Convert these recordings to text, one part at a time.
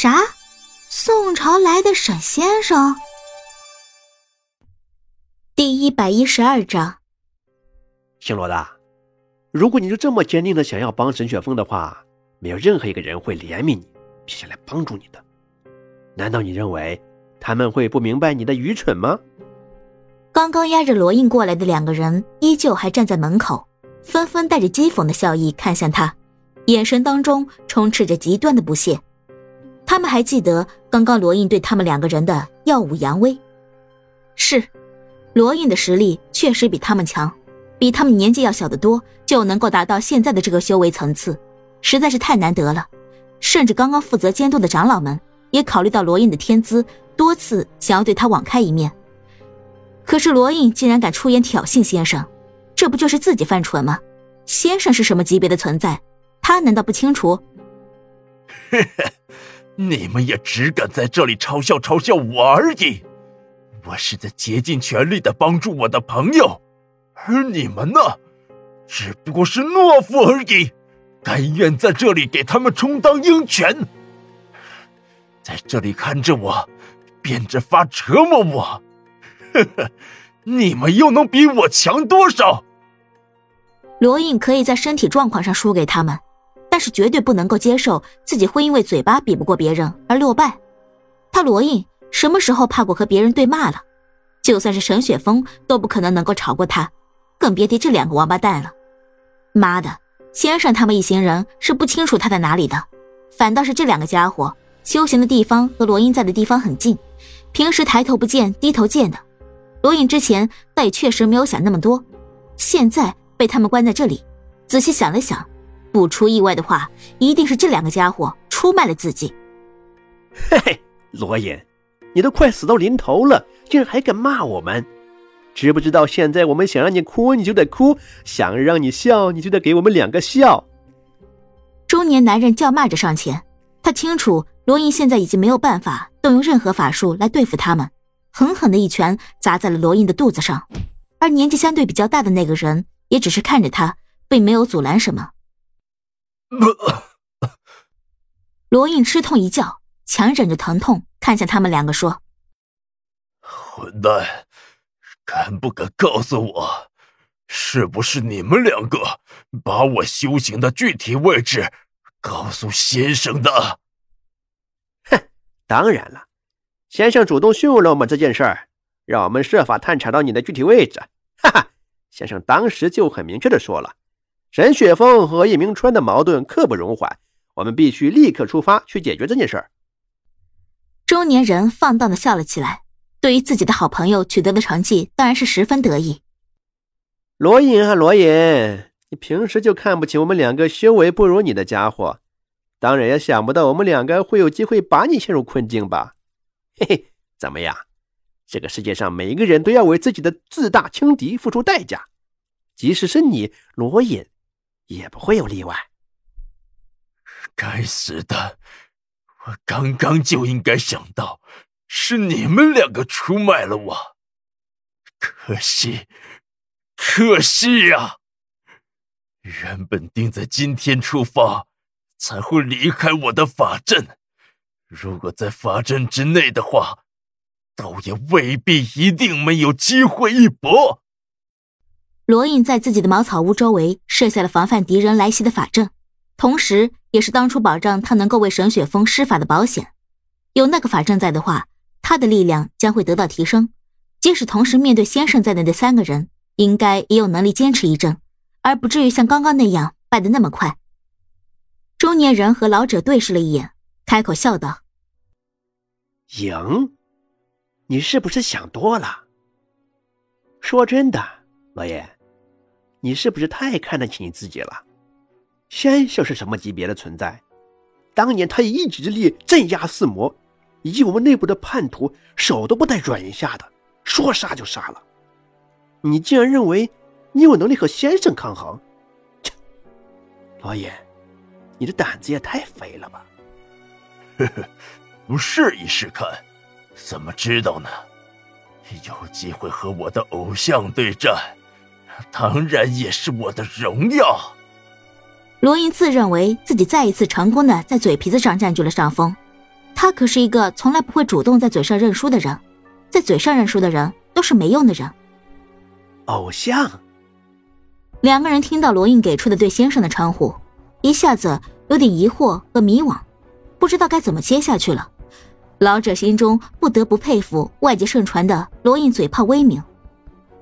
啥？宋朝来的沈先生？第一百一十二章。姓罗的，如果你就这么坚定的想要帮沈雪峰的话，没有任何一个人会怜悯你，并且来帮助你的。难道你认为他们会不明白你的愚蠢吗？刚刚押着罗印过来的两个人依旧还站在门口，纷纷带着讥讽的笑意看向他，眼神当中充斥着极端的不屑。他们还记得刚刚罗印对他们两个人的耀武扬威。是，罗印的实力确实比他们强，比他们年纪要小得多，就能够达到现在的这个修为层次，实在是太难得了。甚至刚刚负责监督的长老们也考虑到罗印的天资，多次想要对他网开一面。可是罗印竟然敢出言挑衅先生，这不就是自己犯蠢吗？先生是什么级别的存在，他难道不清楚？你们也只敢在这里嘲笑嘲笑我而已。我是在竭尽全力的帮助我的朋友，而你们呢，只不过是懦夫而已，甘愿在这里给他们充当鹰犬，在这里看着我，变着法折磨我。呵呵，你们又能比我强多少？罗印可以在身体状况上输给他们，但是绝对不能够接受自己会因为嘴巴比不过别人而落败。他罗印什么时候怕过和别人对骂了？就算是沈雪峰都不可能能够吵过他，更别提这两个王八蛋了。妈的，先生他们一行人是不清楚他在哪里的，反倒是这两个家伙修行的地方和罗印在的地方很近，平时抬头不见低头见的。罗印之前倒也确实没有想那么多，现在被他们关在这里，仔细想了想，不出意外的话，一定是这两个家伙出卖了自己。嘿嘿，罗隐，你都快死到临头了，竟然还敢骂我们？知不知道现在我们想让你哭你就得哭，想让你笑你就得给我们两个笑？中年男人叫骂着上前，他清楚罗隐现在已经没有办法动用任何法术来对付他们。狠狠的一拳砸在了罗印的肚子上，而年纪相对比较大的那个人也只是看着他，并没有阻拦什么。罗印吃痛一叫，强忍着疼痛看向他们两个说：“混蛋，敢不敢告诉我，是不是你们两个把我修行的具体位置告诉先生的？”哼，当然了。先生主动询问了我们这件事儿，让我们设法探查到你的具体位置。哈哈，先生当时就很明确的说了，沈雪峰和叶明川的矛盾刻不容缓，我们必须立刻出发去解决这件事儿。中年人放荡的笑了起来，对于自己的好朋友取得的成绩，当然是十分得意。罗隐啊，罗隐，你平时就看不起我们两个修为不如你的家伙，当然也想不到我们两个会有机会把你陷入困境吧？嘿嘿，怎么样？这个世界上每一个人都要为自己的自大轻敌付出代价，即使是你罗隐，也不会有例外。该死的！我刚刚就应该想到，是你们两个出卖了我。可惜，可惜呀！原本定在今天出发，才会离开我的法阵。如果在法阵之内的话，倒也未必一定没有机会一搏。罗印在自己的茅草屋周围设下了防范敌人来袭的法阵，同时也是当初保障他能够为沈雪峰施法的保险。有那个法阵在的话，他的力量将会得到提升。即使同时面对先生在内的三个人，应该也有能力坚持一阵，而不至于像刚刚那样败得那么快。中年人和老者对视了一眼。开口笑道：“赢，你是不是想多了？说真的，罗爷，你是不是太看得起你自己了？先生是什么级别的存在？当年他以一己之力镇压四魔，以及我们内部的叛徒，手都不带软一下的，说杀就杀了。你竟然认为你有能力和先生抗衡？切，老爷，你的胆子也太肥了吧！”呵呵，不试一试看，怎么知道呢？有机会和我的偶像对战，当然也是我的荣耀。罗印自认为自己再一次成功的在嘴皮子上占据了上风，他可是一个从来不会主动在嘴上认输的人，在嘴上认输的人都是没用的人。偶像。两个人听到罗印给出的对先生的称呼，一下子有点疑惑和迷惘，不知道该怎么接下去了。老者心中不得不佩服外界盛传的罗印嘴炮威名。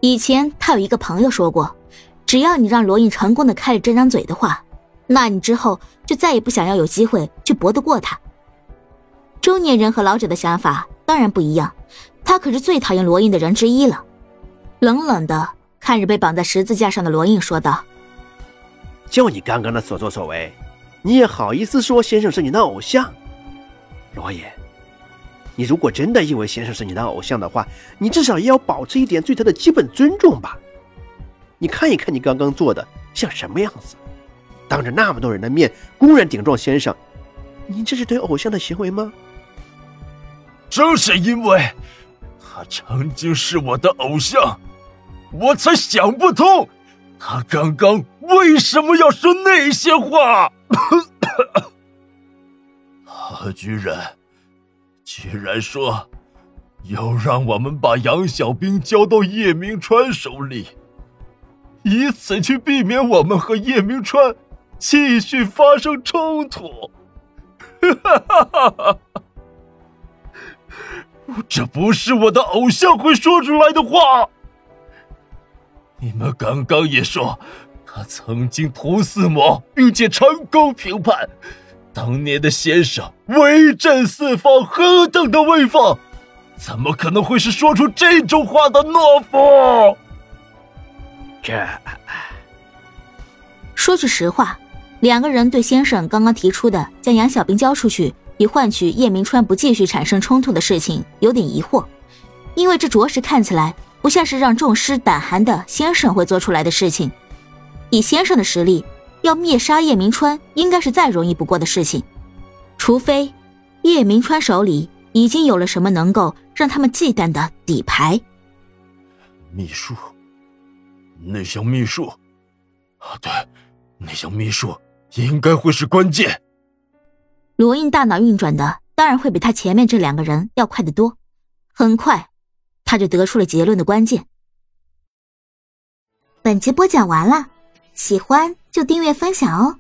以前他有一个朋友说过，只要你让罗印成功的开了这张嘴的话，那你之后就再也不想要有机会去搏得过他。中年人和老者的想法当然不一样，他可是最讨厌罗印的人之一了。冷冷的看着被绑在十字架上的罗印，说道：“就你刚刚的所作所为，你也好意思说先生是你的偶像？罗隐，你如果真的以为先生是你的偶像的话，你至少也要保持一点对他的基本尊重吧。你看一看你刚刚做的像什么样子，当着那么多人的面公然顶撞先生，你这是对偶像的行为吗？正是因为。”他曾经是我的偶像，我才想不通，他刚刚为什么要说那些话。他居然，居然说要让我们把杨小兵交到叶明川手里，以此去避免我们和叶明川继续发生冲突。哈哈哈哈！这不是我的偶像会说出来的话。你们刚刚也说，他曾经屠四魔，并且成功平叛。当年的先生威震四方，何等的威风，怎么可能会是说出这种话的懦夫？这……说句实话，两个人对先生刚刚提出的将杨小兵交出去。以换取叶明川不继续产生冲突的事情，有点疑惑，因为这着实看起来不像是让众师胆寒的先生会做出来的事情。以先生的实力，要灭杀叶明川应该是再容易不过的事情，除非叶明川手里已经有了什么能够让他们忌惮的底牌。秘术，那项秘术，啊，对，那项秘术应该会是关键。罗印大脑运转的当然会比他前面这两个人要快得多，很快他就得出了结论的关键。本集播讲完了，喜欢就订阅分享哦。